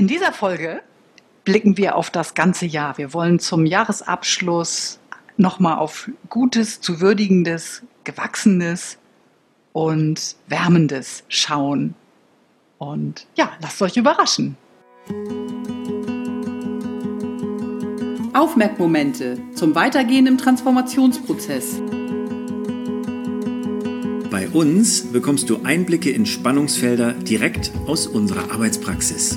In dieser Folge blicken wir auf das ganze Jahr. Wir wollen zum Jahresabschluss nochmal auf Gutes, zu Würdigendes, Gewachsenes und Wärmendes schauen. Und ja, lasst euch überraschen. Aufmerkmomente zum Weitergehen im Transformationsprozess. Bei uns bekommst du Einblicke in Spannungsfelder direkt aus unserer Arbeitspraxis.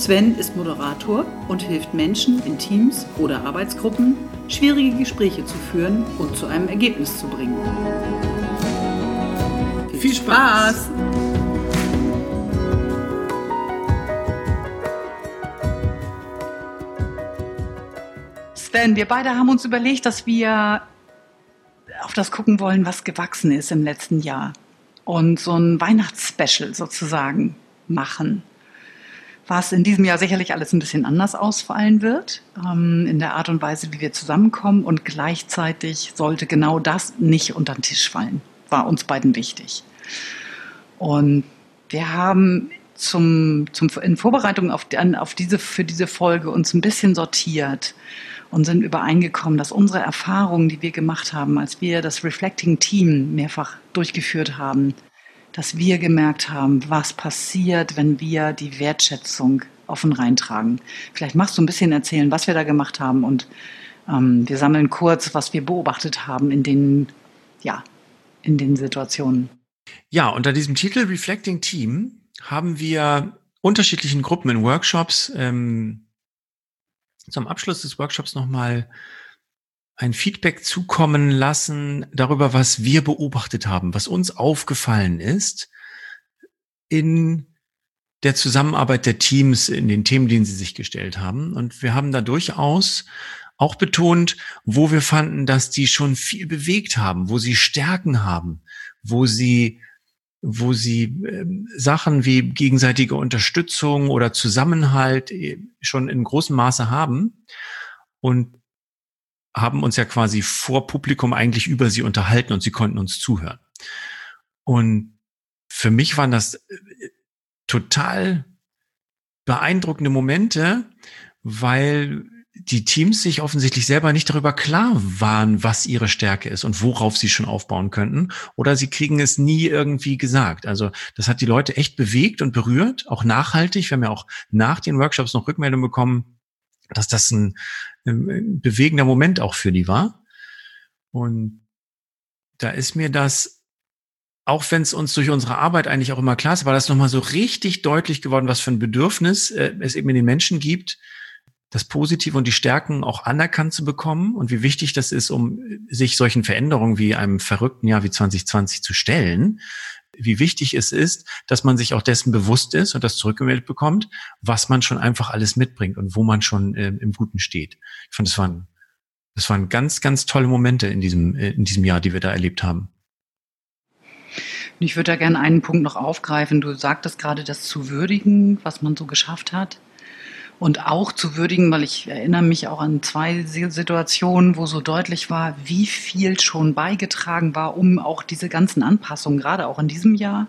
Sven ist Moderator und hilft Menschen in Teams oder Arbeitsgruppen, schwierige Gespräche zu führen und zu einem Ergebnis zu bringen. Viel Spaß! Sven, wir beide haben uns überlegt, dass wir auf das gucken wollen, was gewachsen ist im letzten Jahr. Und so ein Weihnachtsspecial sozusagen machen. Was in diesem Jahr sicherlich alles ein bisschen anders ausfallen wird, ähm, in der Art und Weise, wie wir zusammenkommen. Und gleichzeitig sollte genau das nicht unter den Tisch fallen. War uns beiden wichtig. Und wir haben zum, zum, in Vorbereitung auf, auf diese, für diese Folge uns ein bisschen sortiert und sind übereingekommen, dass unsere Erfahrungen, die wir gemacht haben, als wir das Reflecting Team mehrfach durchgeführt haben, dass wir gemerkt haben, was passiert, wenn wir die Wertschätzung offen reintragen. Vielleicht machst du ein bisschen erzählen, was wir da gemacht haben und ähm, wir sammeln kurz, was wir beobachtet haben in den, ja, in den Situationen. Ja, unter diesem Titel Reflecting Team haben wir unterschiedlichen Gruppen in Workshops ähm, zum Abschluss des Workshops nochmal ein Feedback zukommen lassen darüber, was wir beobachtet haben, was uns aufgefallen ist in der Zusammenarbeit der Teams in den Themen, denen sie sich gestellt haben. Und wir haben da durchaus auch betont, wo wir fanden, dass die schon viel bewegt haben, wo sie Stärken haben, wo sie wo sie äh, Sachen wie gegenseitige Unterstützung oder Zusammenhalt äh, schon in großem Maße haben und haben uns ja quasi vor Publikum eigentlich über sie unterhalten und sie konnten uns zuhören. Und für mich waren das äh, total beeindruckende Momente, weil die Teams sich offensichtlich selber nicht darüber klar waren, was ihre Stärke ist und worauf sie schon aufbauen könnten. Oder sie kriegen es nie irgendwie gesagt. Also das hat die Leute echt bewegt und berührt, auch nachhaltig. Wir haben ja auch nach den Workshops noch Rückmeldungen bekommen, dass das ein, ein bewegender Moment auch für die war. Und da ist mir das, auch wenn es uns durch unsere Arbeit eigentlich auch immer klar ist, war das nochmal so richtig deutlich geworden, was für ein Bedürfnis äh, es eben in den Menschen gibt, das Positive und die Stärken auch anerkannt zu bekommen und wie wichtig das ist, um sich solchen Veränderungen wie einem verrückten Jahr wie 2020 zu stellen, wie wichtig es ist, dass man sich auch dessen bewusst ist und das zurückgemeldet bekommt, was man schon einfach alles mitbringt und wo man schon äh, im Guten steht. Ich fand, das waren, das waren ganz, ganz tolle Momente in diesem, äh, in diesem Jahr, die wir da erlebt haben. Ich würde da gerne einen Punkt noch aufgreifen. Du sagtest gerade das zu würdigen, was man so geschafft hat und auch zu würdigen, weil ich erinnere mich auch an zwei Situationen, wo so deutlich war, wie viel schon beigetragen war, um auch diese ganzen Anpassungen, gerade auch in diesem Jahr,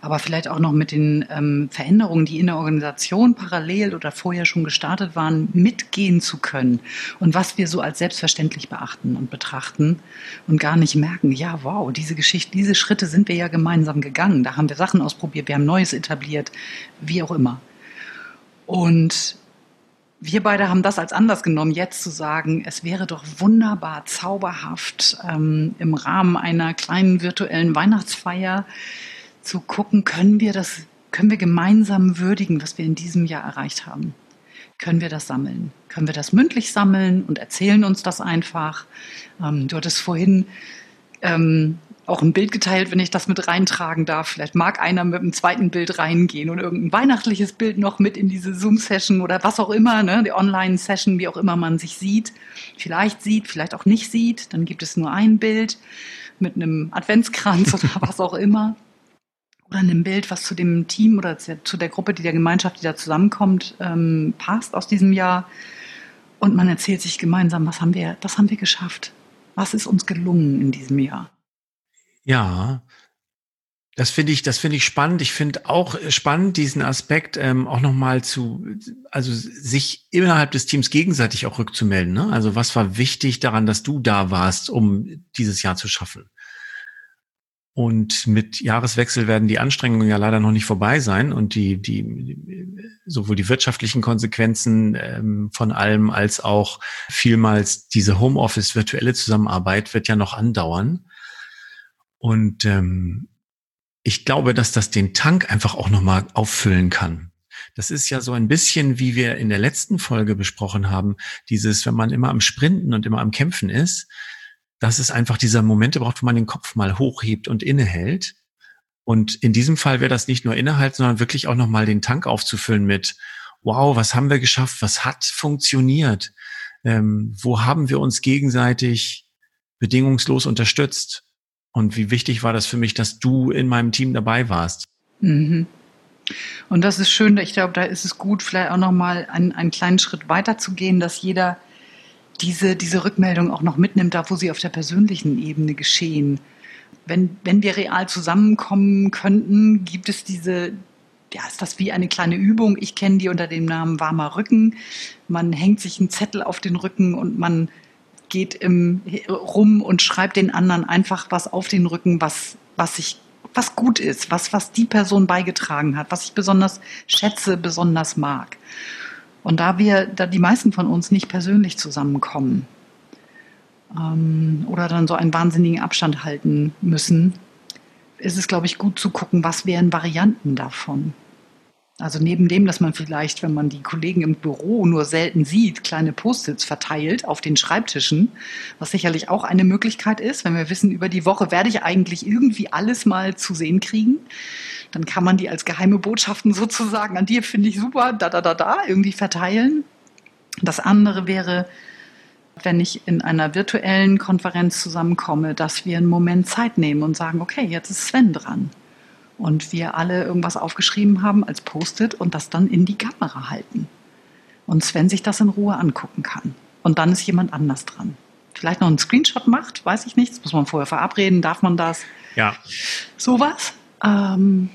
aber vielleicht auch noch mit den ähm, Veränderungen, die in der Organisation parallel oder vorher schon gestartet waren, mitgehen zu können und was wir so als selbstverständlich beachten und betrachten und gar nicht merken, ja, wow, diese Geschichte, diese Schritte sind wir ja gemeinsam gegangen. Da haben wir Sachen ausprobiert, wir haben Neues etabliert, wie auch immer. Und wir beide haben das als Anlass genommen, jetzt zu sagen, es wäre doch wunderbar, zauberhaft, ähm, im Rahmen einer kleinen virtuellen Weihnachtsfeier zu gucken, können wir das, können wir gemeinsam würdigen, was wir in diesem Jahr erreicht haben? Können wir das sammeln? Können wir das mündlich sammeln und erzählen uns das einfach? Ähm, du hattest vorhin ähm, auch ein Bild geteilt, wenn ich das mit reintragen darf. Vielleicht mag einer mit einem zweiten Bild reingehen und irgendein weihnachtliches Bild noch mit in diese Zoom-Session oder was auch immer, ne, die Online-Session, wie auch immer man sich sieht, vielleicht sieht, vielleicht auch nicht sieht. Dann gibt es nur ein Bild mit einem Adventskranz oder was auch immer. Oder einem Bild, was zu dem Team oder zu der Gruppe, die der Gemeinschaft, die da zusammenkommt, ähm, passt aus diesem Jahr. Und man erzählt sich gemeinsam, was haben wir, das haben wir geschafft. Was ist uns gelungen in diesem Jahr? Ja, das finde ich, das finde ich spannend. Ich finde auch spannend diesen Aspekt ähm, auch nochmal zu, also sich innerhalb des Teams gegenseitig auch rückzumelden. Ne? Also was war wichtig daran, dass du da warst, um dieses Jahr zu schaffen? Und mit Jahreswechsel werden die Anstrengungen ja leider noch nicht vorbei sein und die, die sowohl die wirtschaftlichen Konsequenzen ähm, von allem als auch vielmals diese Homeoffice virtuelle Zusammenarbeit wird ja noch andauern. Und ähm, ich glaube, dass das den Tank einfach auch nochmal auffüllen kann. Das ist ja so ein bisschen, wie wir in der letzten Folge besprochen haben, dieses, wenn man immer am Sprinten und immer am Kämpfen ist, dass es einfach dieser Momente braucht, wo man den Kopf mal hochhebt und innehält. Und in diesem Fall wäre das nicht nur Inhalt, sondern wirklich auch nochmal den Tank aufzufüllen mit, wow, was haben wir geschafft? Was hat funktioniert? Ähm, wo haben wir uns gegenseitig bedingungslos unterstützt? Und wie wichtig war das für mich, dass du in meinem Team dabei warst? Mhm. Und das ist schön, ich glaube, da ist es gut, vielleicht auch nochmal einen, einen kleinen Schritt weiter zu gehen, dass jeder diese, diese Rückmeldung auch noch mitnimmt, da wo sie auf der persönlichen Ebene geschehen. Wenn, wenn wir real zusammenkommen könnten, gibt es diese, ja, ist das wie eine kleine Übung. Ich kenne die unter dem Namen warmer Rücken. Man hängt sich einen Zettel auf den Rücken und man geht im, rum und schreibt den anderen einfach was auf den Rücken, was, was ich was gut ist, was, was die Person beigetragen hat, was ich besonders schätze, besonders mag. Und da wir, da die meisten von uns nicht persönlich zusammenkommen ähm, oder dann so einen wahnsinnigen Abstand halten müssen, ist es, glaube ich, gut zu gucken, was wären Varianten davon. Also neben dem, dass man vielleicht, wenn man die Kollegen im Büro nur selten sieht, kleine Post-its verteilt auf den Schreibtischen, was sicherlich auch eine Möglichkeit ist, wenn wir wissen, über die Woche werde ich eigentlich irgendwie alles mal zu sehen kriegen, dann kann man die als geheime Botschaften sozusagen an dir finde ich super, da da da da irgendwie verteilen. Das andere wäre, wenn ich in einer virtuellen Konferenz zusammenkomme, dass wir einen Moment Zeit nehmen und sagen, okay, jetzt ist Sven dran und wir alle irgendwas aufgeschrieben haben als Post-it und das dann in die Kamera halten. Und Sven sich das in Ruhe angucken kann. Und dann ist jemand anders dran. Vielleicht noch einen Screenshot macht, weiß ich nicht. Das muss man vorher verabreden. Darf man das? Ja. Sowas. Ähm,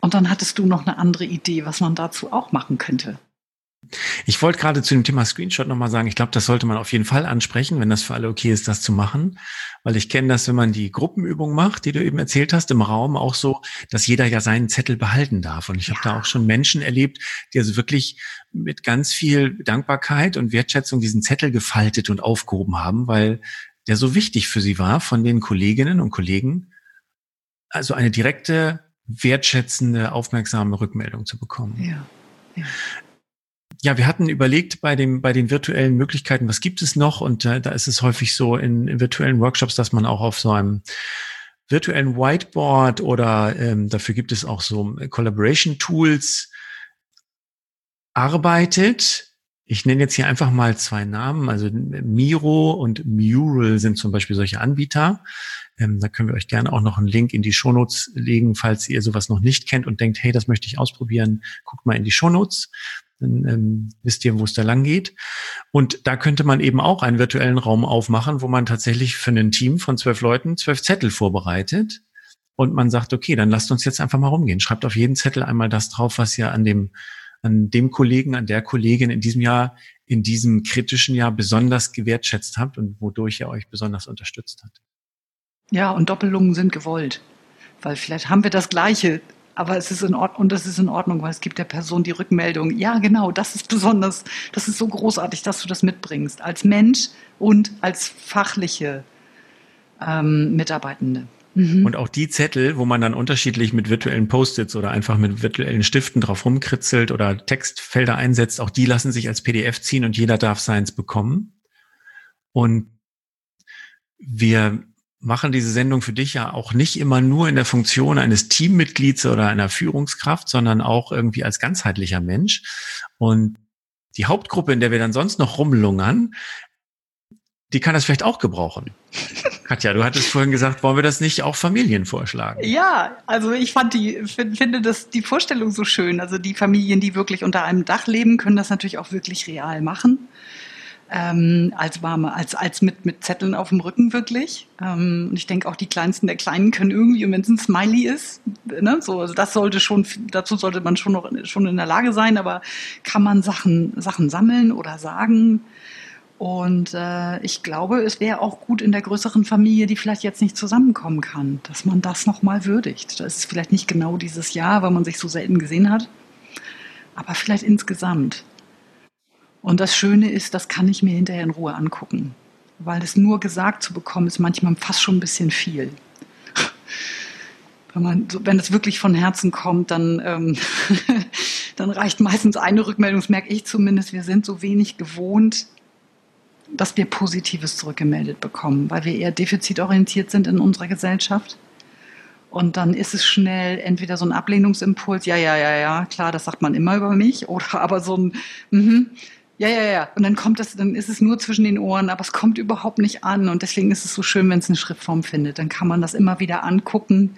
und dann hattest du noch eine andere Idee, was man dazu auch machen könnte. Ich wollte gerade zu dem Thema Screenshot nochmal sagen, ich glaube, das sollte man auf jeden Fall ansprechen, wenn das für alle okay ist, das zu machen. Weil ich kenne das, wenn man die Gruppenübung macht, die du eben erzählt hast, im Raum auch so, dass jeder ja seinen Zettel behalten darf. Und ich ja. habe da auch schon Menschen erlebt, die also wirklich mit ganz viel Dankbarkeit und Wertschätzung diesen Zettel gefaltet und aufgehoben haben, weil der so wichtig für sie war, von den Kolleginnen und Kollegen, also eine direkte, wertschätzende, aufmerksame Rückmeldung zu bekommen. Ja. Ja wir hatten überlegt bei dem bei den virtuellen Möglichkeiten, was gibt es noch? Und äh, da ist es häufig so in, in, virtuellen Workshops, dass man auch auf so einem virtuellen Whiteboard oder ähm, dafür gibt es auch so Collaboration Tools arbeitet. Ich nenne jetzt hier einfach mal zwei Namen. Also Miro und Mural sind zum Beispiel solche Anbieter. Ähm, da können wir euch gerne auch noch einen Link in die Shownotes legen, falls ihr sowas noch nicht kennt und denkt, hey, das möchte ich ausprobieren. Guckt mal in die Shownotes dann ähm, wisst ihr, wo es da lang geht. Und da könnte man eben auch einen virtuellen Raum aufmachen, wo man tatsächlich für ein Team von zwölf Leuten zwölf Zettel vorbereitet. Und man sagt, okay, dann lasst uns jetzt einfach mal rumgehen. Schreibt auf jeden Zettel einmal das drauf, was ihr an dem, an dem Kollegen, an der Kollegin in diesem Jahr, in diesem kritischen Jahr besonders gewertschätzt habt und wodurch er euch besonders unterstützt hat. Ja, und Doppelungen sind gewollt. Weil vielleicht haben wir das Gleiche aber es ist in Ordnung und das ist in Ordnung, weil es gibt der Person die Rückmeldung, ja genau, das ist besonders, das ist so großartig, dass du das mitbringst, als Mensch und als fachliche ähm, Mitarbeitende. Mhm. Und auch die Zettel, wo man dann unterschiedlich mit virtuellen Post-its oder einfach mit virtuellen Stiften drauf rumkritzelt oder Textfelder einsetzt, auch die lassen sich als PDF ziehen und jeder darf seins bekommen. Und wir machen diese Sendung für dich ja auch nicht immer nur in der Funktion eines Teammitglieds oder einer Führungskraft, sondern auch irgendwie als ganzheitlicher Mensch. Und die Hauptgruppe, in der wir dann sonst noch rumlungern, die kann das vielleicht auch gebrauchen. Katja, du hattest vorhin gesagt, wollen wir das nicht auch Familien vorschlagen? Ja, also ich fand die, finde das, die Vorstellung so schön. Also die Familien, die wirklich unter einem Dach leben, können das natürlich auch wirklich real machen. Ähm, als warme, als, als mit, mit Zetteln auf dem Rücken wirklich. Ähm, und ich denke auch die Kleinsten der Kleinen können irgendwie, wenn es ein Smiley ist, ne, so, also das sollte schon, dazu sollte man schon noch schon in der Lage sein, aber kann man Sachen, Sachen sammeln oder sagen, und äh, ich glaube, es wäre auch gut in der größeren Familie, die vielleicht jetzt nicht zusammenkommen kann, dass man das nochmal würdigt. Das ist vielleicht nicht genau dieses Jahr, weil man sich so selten gesehen hat, aber vielleicht insgesamt. Und das Schöne ist, das kann ich mir hinterher in Ruhe angucken, weil es nur gesagt zu bekommen, ist manchmal fast schon ein bisschen viel. Wenn, man, wenn es wirklich von Herzen kommt, dann, ähm, dann reicht meistens eine Rückmeldung, das merke ich zumindest. Wir sind so wenig gewohnt, dass wir Positives zurückgemeldet bekommen, weil wir eher defizitorientiert sind in unserer Gesellschaft. Und dann ist es schnell entweder so ein Ablehnungsimpuls, ja, ja, ja, ja, klar, das sagt man immer über mich, oder aber so ein, mhm, ja, ja, ja. Und dann kommt das, dann ist es nur zwischen den Ohren, aber es kommt überhaupt nicht an. Und deswegen ist es so schön, wenn es eine Schriftform findet. Dann kann man das immer wieder angucken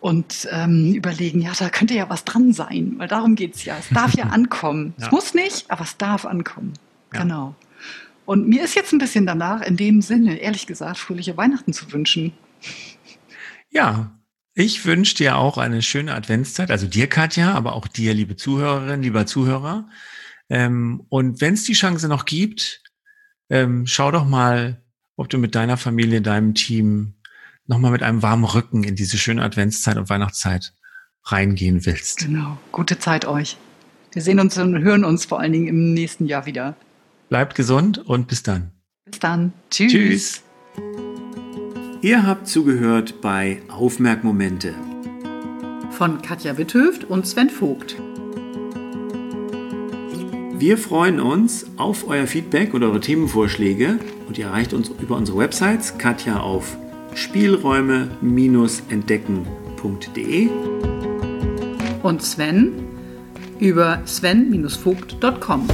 und ähm, überlegen, ja, da könnte ja was dran sein, weil darum geht es ja. Es darf ja ankommen. Ja. Es muss nicht, aber es darf ankommen. Ja. Genau. Und mir ist jetzt ein bisschen danach, in dem Sinne, ehrlich gesagt, fröhliche Weihnachten zu wünschen. Ja, ich wünsche dir auch eine schöne Adventszeit, also dir, Katja, aber auch dir, liebe Zuhörerin, lieber Zuhörer. Ähm, und wenn es die Chance noch gibt, ähm, schau doch mal, ob du mit deiner Familie, deinem Team nochmal mit einem warmen Rücken in diese schöne Adventszeit und Weihnachtszeit reingehen willst. Genau. Gute Zeit euch. Wir sehen uns und hören uns vor allen Dingen im nächsten Jahr wieder. Bleibt gesund und bis dann. Bis dann. Tschüss. Tschüss. Ihr habt zugehört bei Aufmerkmomente von Katja Witthöft und Sven Vogt. Wir freuen uns auf euer Feedback und eure Themenvorschläge und ihr erreicht uns über unsere Websites Katja auf spielräume-entdecken.de und Sven über sven-vogt.com.